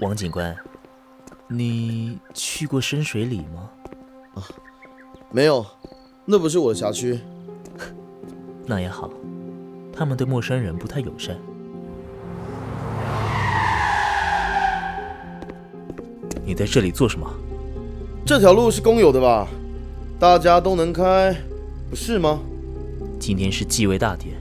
王警官，你去过深水里吗？啊，没有，那不是我的辖区。那也好，他们对陌生人不太友善。你在这里做什么？这条路是公有的吧？大家都能开，不是吗？今天是继位大典，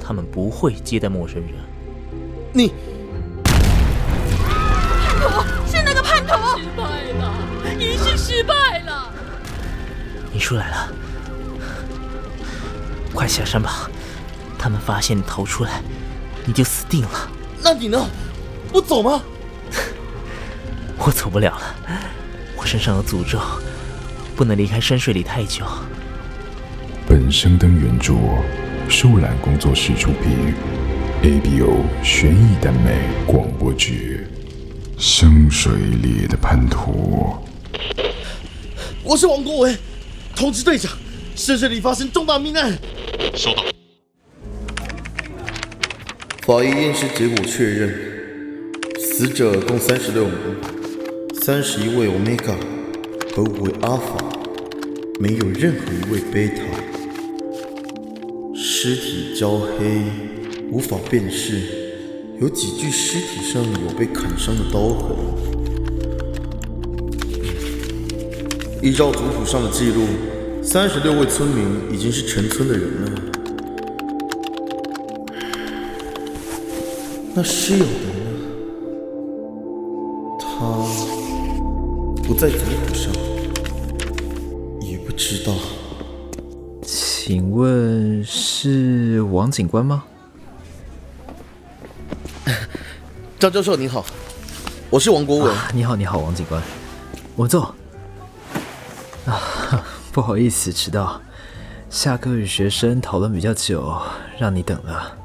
他们不会接待陌生人。你。出来了，快下山吧！他们发现你逃出来，你就死定了。那你呢？不走吗？我走不了了，我身上有诅咒，不能离开深水里太久。本生灯原著，树懒工作室出品，ABO 悬疑耽美广播剧。深水里的叛徒，我是王国维，通知队长，深水里发生重大命案。收到。法医验尸结果确认，死者共三十六名，三十一位 Omega 和五位 Alpha，没有任何一位 Beta。尸体焦黑，无法辨识。有几具尸体上有被砍伤的刀痕。依照族谱上的记录，三十六位村民已经是全村的人了。那失友的呢？他不在族谱上，也不知道。请问是王警官吗？张教授您好，我是王国文。你好，你好，王警官，我坐。啊，不好意思迟到，下课与学生讨论比较久，让你等了。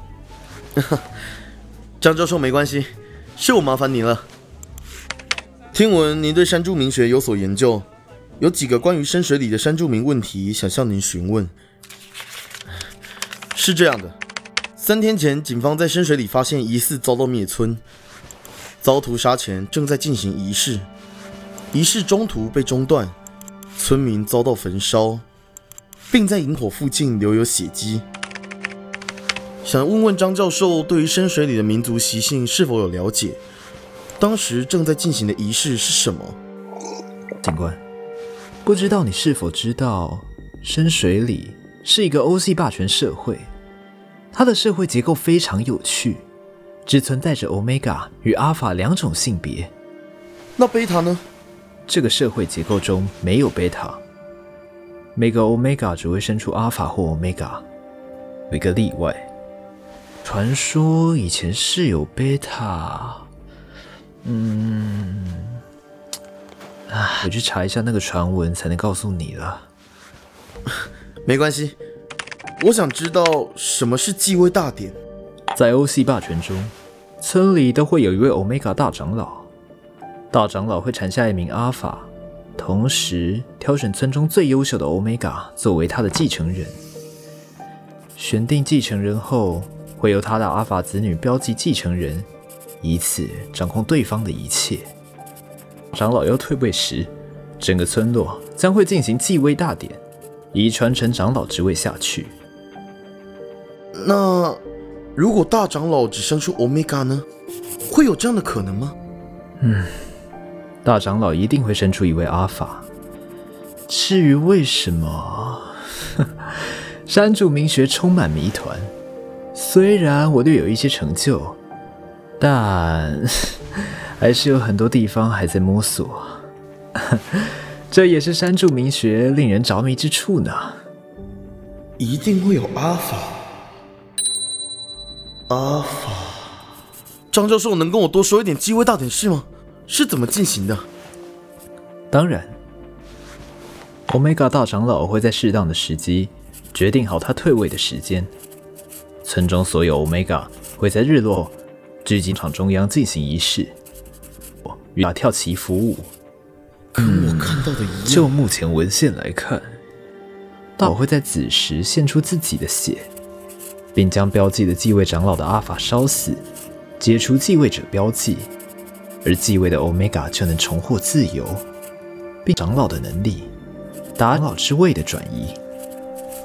张教授没关系，是我麻烦您了。听闻您对山住民学有所研究，有几个关于深水里的山住民问题想向您询问。是这样的，三天前警方在深水里发现疑似遭到灭村。遭屠杀前正在进行仪式，仪式中途被中断，村民遭到焚烧，并在营火附近留有血迹。想问问张教授，对于深水里的民族习性是否有了解？当时正在进行的仪式是什么？警官，不知道你是否知道，深水里是一个欧系霸权社会，它的社会结构非常有趣。只存在着 Omega 与 Alpha 两种性别，那贝塔呢？这个社会结构中没有贝塔，每个 Omega 只会生出 Alpha 或 Omega，有一个例外。传说以前是有贝塔，嗯，啊，我去查一下那个传闻才能告诉你了。没关系，我想知道什么是继位大典。在欧系霸权中，村里都会有一位 Omega 大长老。大长老会产下一名阿法，同时挑选村中最优秀的欧米伽作为他的继承人。选定继承人后，会由他的阿法子女标记继承人，以此掌控对方的一切。长老要退位时，整个村落将会进行继位大典，以传承长老之位下去。那。如果大长老只生出欧米伽呢？会有这样的可能吗？嗯，大长老一定会生出一位阿法。至于为什么，山主名学充满谜团。虽然我略有一些成就，但 还是有很多地方还在摸索。这也是山柱名学令人着迷之处呢。一定会有阿法。阿法，张教授能跟我多说一点继位大点事吗？是怎么进行的？当然，Omega 大长老会在适当的时机决定好他退位的时间。村中所有 Omega 会在日落聚集场中央进行仪式，与他跳棋服务。跟我看到的一样。就目前文献来看，我会在子时献出自己的血。并将标记的继位长老的阿法烧死，解除继位者标记。而继位的 Omega 就能重获自由，并长老的能力，达长老之位的转移。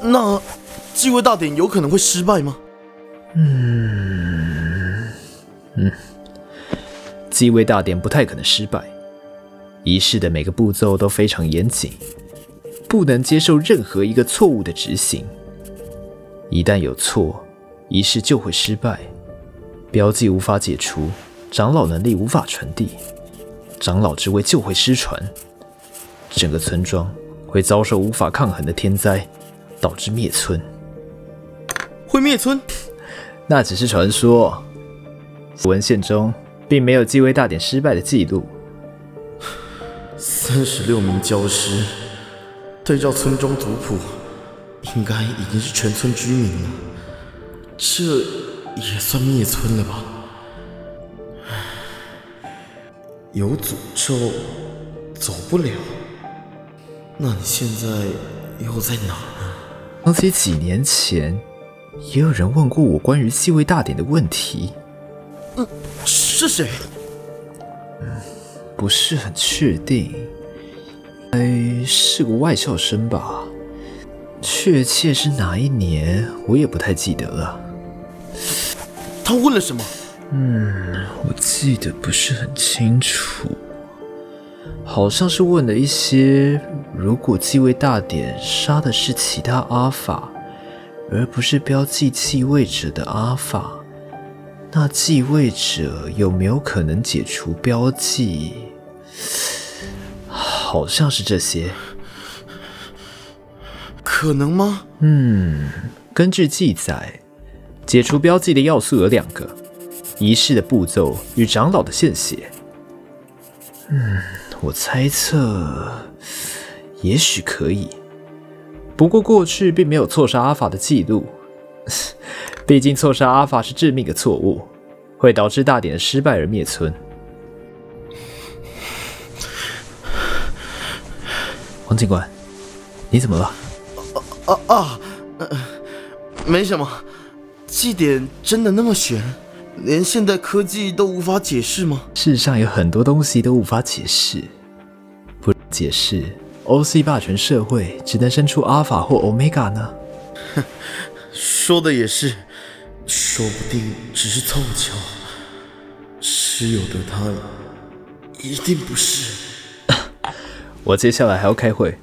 那继位大典有可能会失败吗？嗯嗯继位大典不太可能失败，仪式的每个步骤都非常严谨，不能接受任何一个错误的执行。一旦有错，仪式就会失败，标记无法解除，长老能力无法传递，长老之位就会失传，整个村庄会遭受无法抗衡的天灾，导致灭村。会灭村？那只是传说，文献中并没有继位大典失败的记录。三十六名教师，对照村庄族谱，应该已经是全村居民了。这也算灭村了吧？有诅咒，走不了。那你现在又在哪呢？想起几年前，也有人问过我关于继位大典的问题，嗯是谁？嗯不是很确定。哎，是个外校生吧？确切是哪一年，我也不太记得了。他问了什么？我记得不是很清楚，好像是问了一些：如果继位大典杀的是其他阿法，而不是标记继位者的阿法，那继位者有没有可能解除标记？好像是这些。可能吗？嗯根据记载，解除标记的要素有两个：仪式的步骤与长老的献血。嗯，我猜测，也许可以。不过过去并没有错杀阿法的记录，毕竟错杀阿法是致命的错误，会导致大典的失败而灭村。王警官，你怎么了？啊啊，呃没什么。祭典真的那么玄，连现代科技都无法解释吗？世上有很多东西都无法解释，不解释，OC 霸权社会只能生出阿法或 Omega 呢？说的也是，说不定只是凑巧。室友的他，一定不是。我接下来还要开会，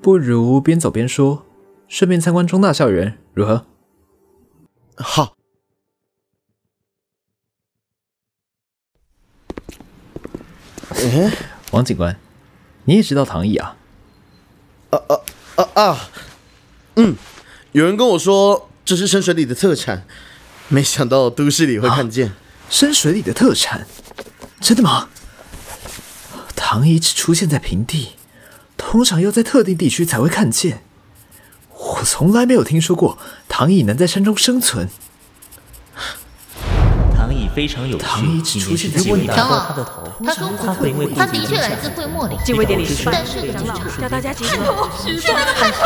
不如边走边说，顺便参观中大校园，如何？好，哎，王警官，你也知道唐毅啊？啊啊，嗯，有人跟我说这是深水里的特产，没想到都市里会看见。深水里的特产，真的吗？唐毅只出现在平地，通常要在特定地区才会看见。我从来没有听说过唐毅能在山中生存。非常有趣，唐乙只出现在如果你长打到老他的头，他说他会因为他的确来自会墨里，这位典礼失败但是长老叫大家集叛合。徒是那个叛徒，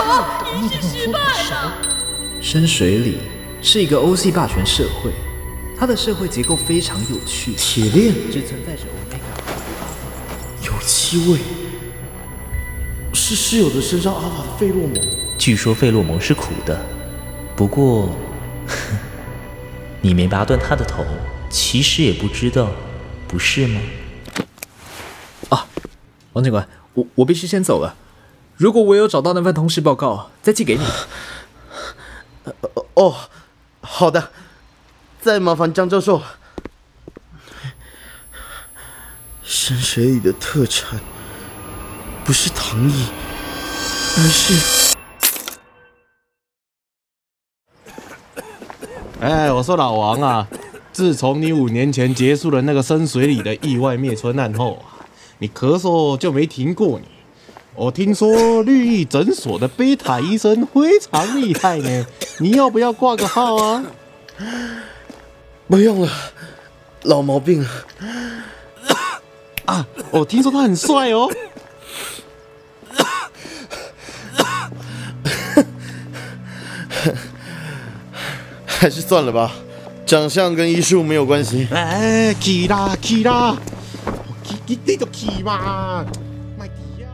仪式失败了。深水里是一个 OC 霸权社会，它的社会结构非常有趣，铁链只存在着 Omega。有气味，是室友的身上阿法的费洛蒙。据说费洛蒙是苦的，不过，你没拔断他的头，其实也不知道，不是吗？啊王警官，我我必须先走了。如果我有找到那份通事报告，再寄给你。哦，好的，再麻烦张教授了。深水里的特产不是糖衣，而是哎，我说老王啊，自从你五年前结束了那个深水里的意外灭村案后啊，你咳嗽就没停过你。我听说绿意诊所的贝塔医生非常厉害呢，你要不要挂个号啊？不用了，老毛病了。啊，我听说他很帅哦。还是算了吧，长相跟医术没有关系。哎，起啦起啦！去你你就去嘛，卖底啊！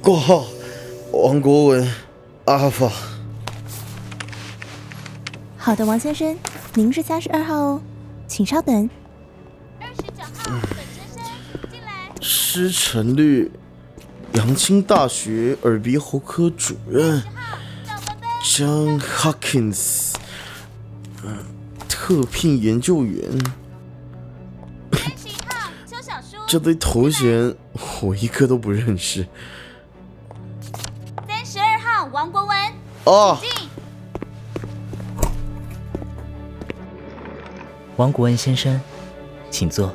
挂号，王国文，阿尔法。好的，王先生，您是三十二号哦，请稍等。二十九号，本先生，进来。施成律，阳清大学耳鼻喉科主任，John Hawkins，嗯，特聘研究员。三十一号，邱小叔。这堆头衔我一个都不认识。三十二号，王国文。哦，王国文先生，请坐。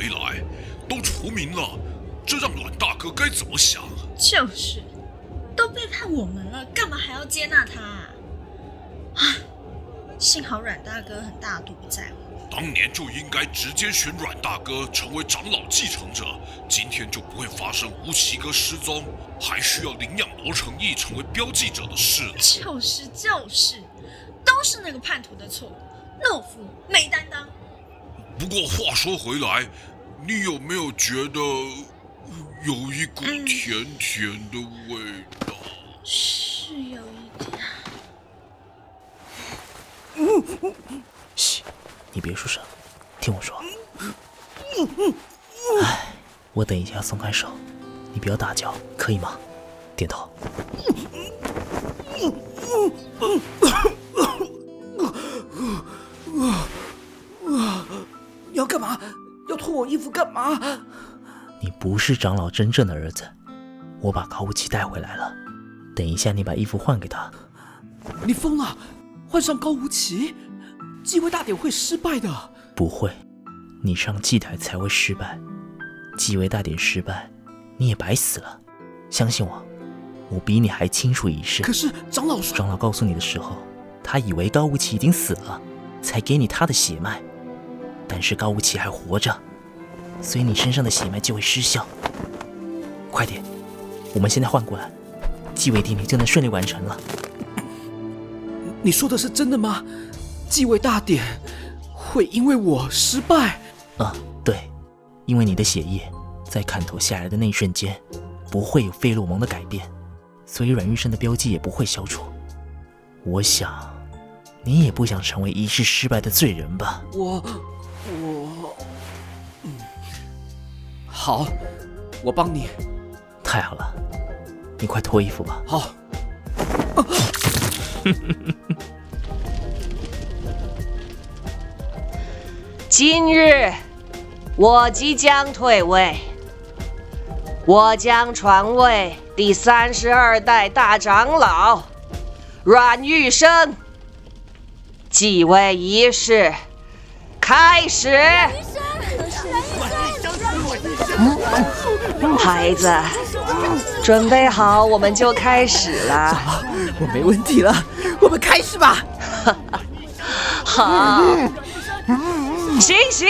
回来？都除名了，这让阮大哥该怎么想？就是，都背叛我们了，干嘛还要接纳他啊？唉，幸好阮大哥很大度不在乎。当年就应该直接选阮大哥成为长老继承者，今天就不会发生吴奇哥失踪，还需要领养罗成义成为标记者的事了。就是就是，都是那个叛徒的错，懦夫没担当。不过话说回来，你有没有觉得有一股嗯甜甜的味道？是有一点。嘘，你别出声，听我说。哎，我等一下松开手，你不要大叫，可以吗？点头。你 要干嘛？要脱我衣服干嘛？你不是长老真正的儿子，我把高无奇带回来了。等一下，你把衣服换给他。你疯了！换上高无奇，继位大典会失败的。不会，你上祭台才会失败。继位大典失败，你也白死了。相信我，我比你还清楚仪式。可是长老说，长老告诉你的时候，他以为高无奇已经死了，才给你他的血脉。但是高无奇还活着，所以你身上的血脉就会失效。快点，我们现在换过来，继位典礼就能顺利完成了。你说的是真的吗？继位大典会因为我失败？啊，对，因为你的血液在砍头下来的那一瞬间，不会有费洛蒙的改变，所以阮玉生的标记也不会消除。我想，你也不想成为一世失败的罪人吧？我我好，我帮你。太好了，你快脱衣服吧。好。今日我即将退位，我将传位第三十二代大长老阮玉生。继位仪式开始。孩子，准备好，我们就开始了。我没问题了，我们开始吧。好，醒醒！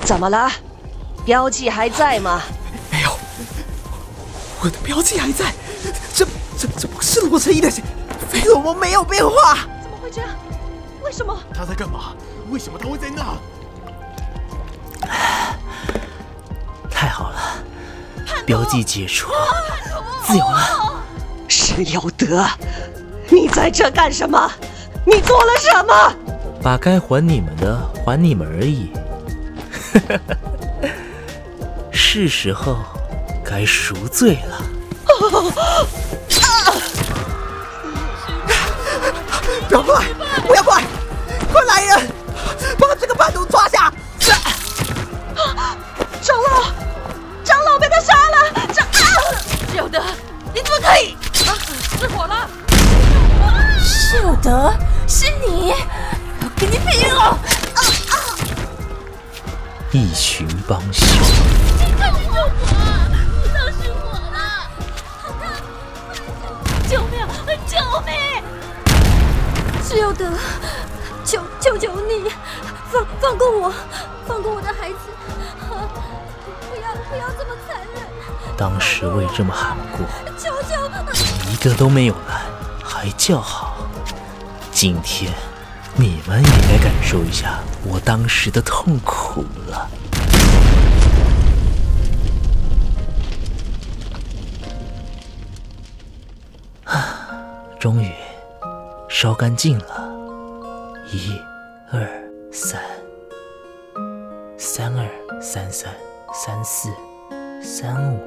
怎么了？标记还在吗？没有，我的标记还在。这、这、这不是罗成义的血，费洛蒙没有变化。怎么会这样？为什么？他在干嘛？为什么他会在那？太好了，标记解除，自由了。石有德，你在这干什么？你做了什么？把该还你们的还你们而已。是时候该赎罪了。不要过来！不要过来！快来人，把这个叛徒抓下！长老，长老被他杀了！长啊！有德，你怎么可以？啊，失火了！是有德，是你，我跟你拼了！啊啊一群帮凶，室友德，求求求你，放放过我，放过我的孩子，不要不要这么残忍！当时我也这么喊过，求求！一个都没有来，还叫好。今天你们也该感受一下我当时的痛苦了。啊，终于烧干净了。一、二、三，三二三三三四三五。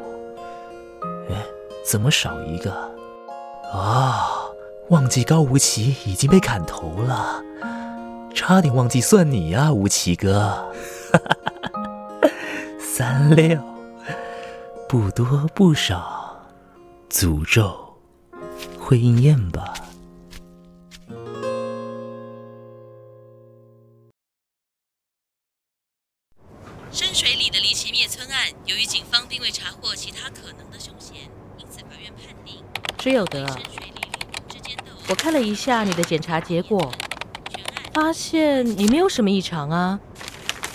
哎，怎么少一个？啊，忘记高无奇已经被砍头了，差点忘记算你呀，无奇哥。三六，不多不少，诅咒会应验吧？深水里的离奇灭村案，由于警方并未查获其他可能的凶嫌，因此法院判定只有德，我看了一下你的检查结果，发现你没有什么异常啊。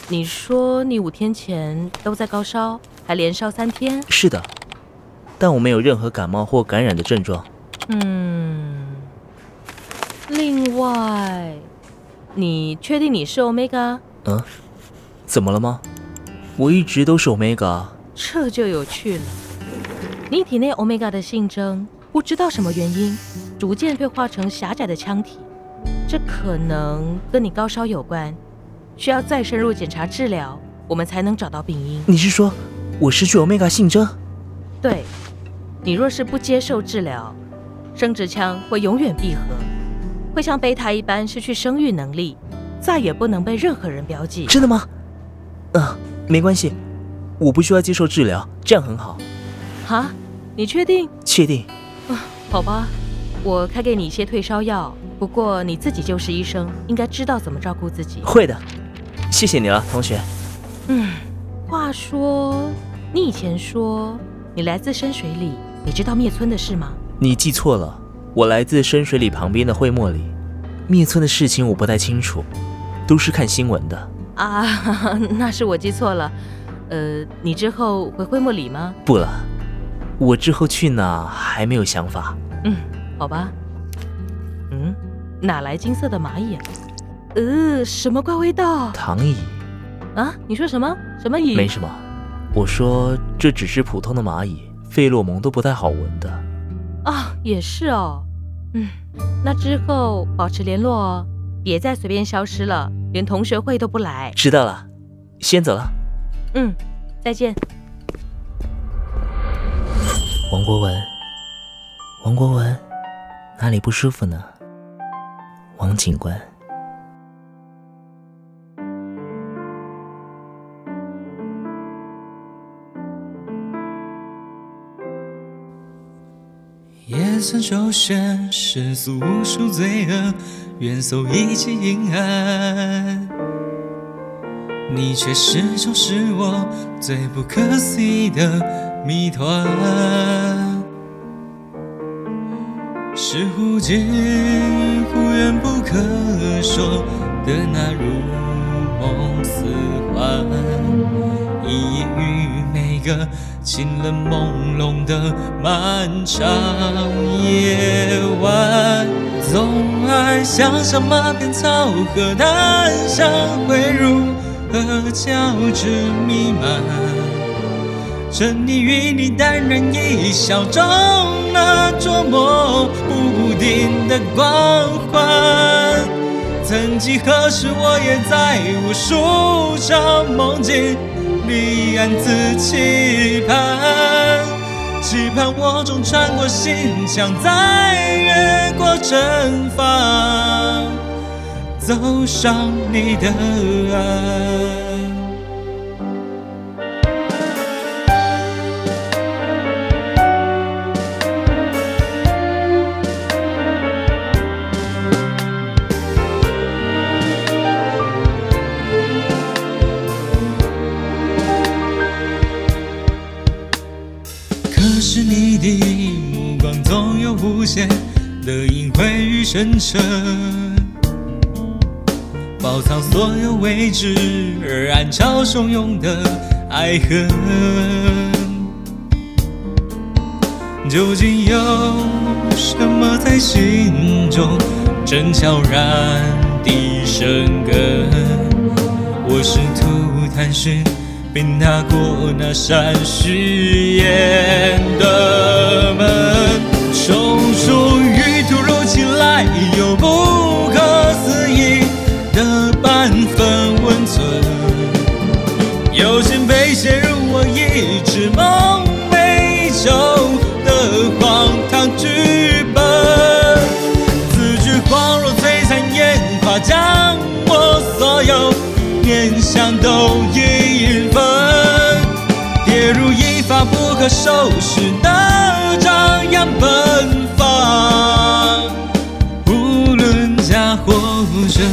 你说你五天前都在高烧，还连烧三天？是的，但我没有任何感冒或感染的症状。嗯，另外，你确定你是 Omega？嗯，怎么了吗？我一直都是 Omega。这就有趣了。你体内 Omega 的性征，不知道什么原因，逐渐退化成狭窄的腔体，这可能跟你高烧有关，需要再深入检查治疗，我们才能找到病因。你是说我失去 Omega 性征？对，你若是不接受治疗，生殖腔会永远闭合，会像贝塔一般失去生育能力，再也不能被任何人标记。真的吗？嗯，没关系，我不需要接受治疗，这样很好。啊，你确定？确定。啊，好吧，我开给你一些退烧药，不过你自己就是医生，应该知道怎么照顾自己。会的，谢谢你了，同学。嗯，话说，你以前说你来自深水里，你知道灭村的事吗？你记错了，我来自深水里旁边的会墨里，灭村的事情我不太清楚，都是看新闻的。啊，那是我记错了。呃，你之后回灰墨里吗？不了，我之后去哪还没有想法。嗯，好吧。嗯，哪来金色的蚂蚁啊？呃，什么怪味道？躺蚁。啊？你说什么？什么蚁？没什么。我说这只是普通的蚂蚁，费洛蒙都不太好闻的。啊，也是哦。嗯，那之后保持联络哦，别再随便消失了，连同学会都不来。知道了，先走了。嗯，再见。王国文，王国文，哪里不舒服呢？王警官。夜色周旋，世俗无数罪恶，愿搜一切阴暗。你却始终是我最不可思议的谜团，是忽近忽远不可说的那如梦似幻，一一于每个清冷朦胧的漫长夜晚，总爱想象马鞭草和檀香会如何交织弥漫，沉溺于你淡然一笑中那捉摸不定的光环。曾几何时，我也在无数场梦境你暗自期盼，期盼我终穿过心墙，再越过城防。走上你的岸。是你的目光总有无限的隐晦与深沉。包藏所有未知而暗潮汹涌的爱恨。究竟有什么在心中正悄然地生根？我试图探寻，并踏过那扇誓言的门，冲出于突如其来又不可思议的半分温存，有心被写入我一直梦发不可收拾的张扬奔放。无论假或真，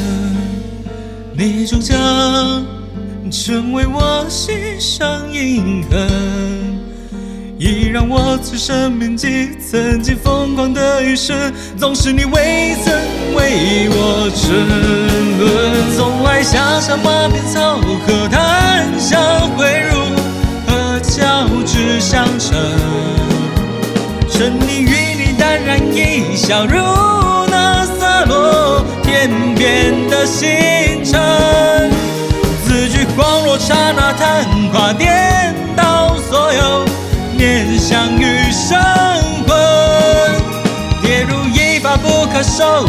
你终将成为我心上印痕。已让我此生铭记曾经疯狂的一生，总是你未曾为我沉沦。从来想象马鞭草和相称沉溺于你淡然一笑如那洒落天边的星辰。字句恍若刹那昙花颠倒所有念想与神魂跌入一把不可收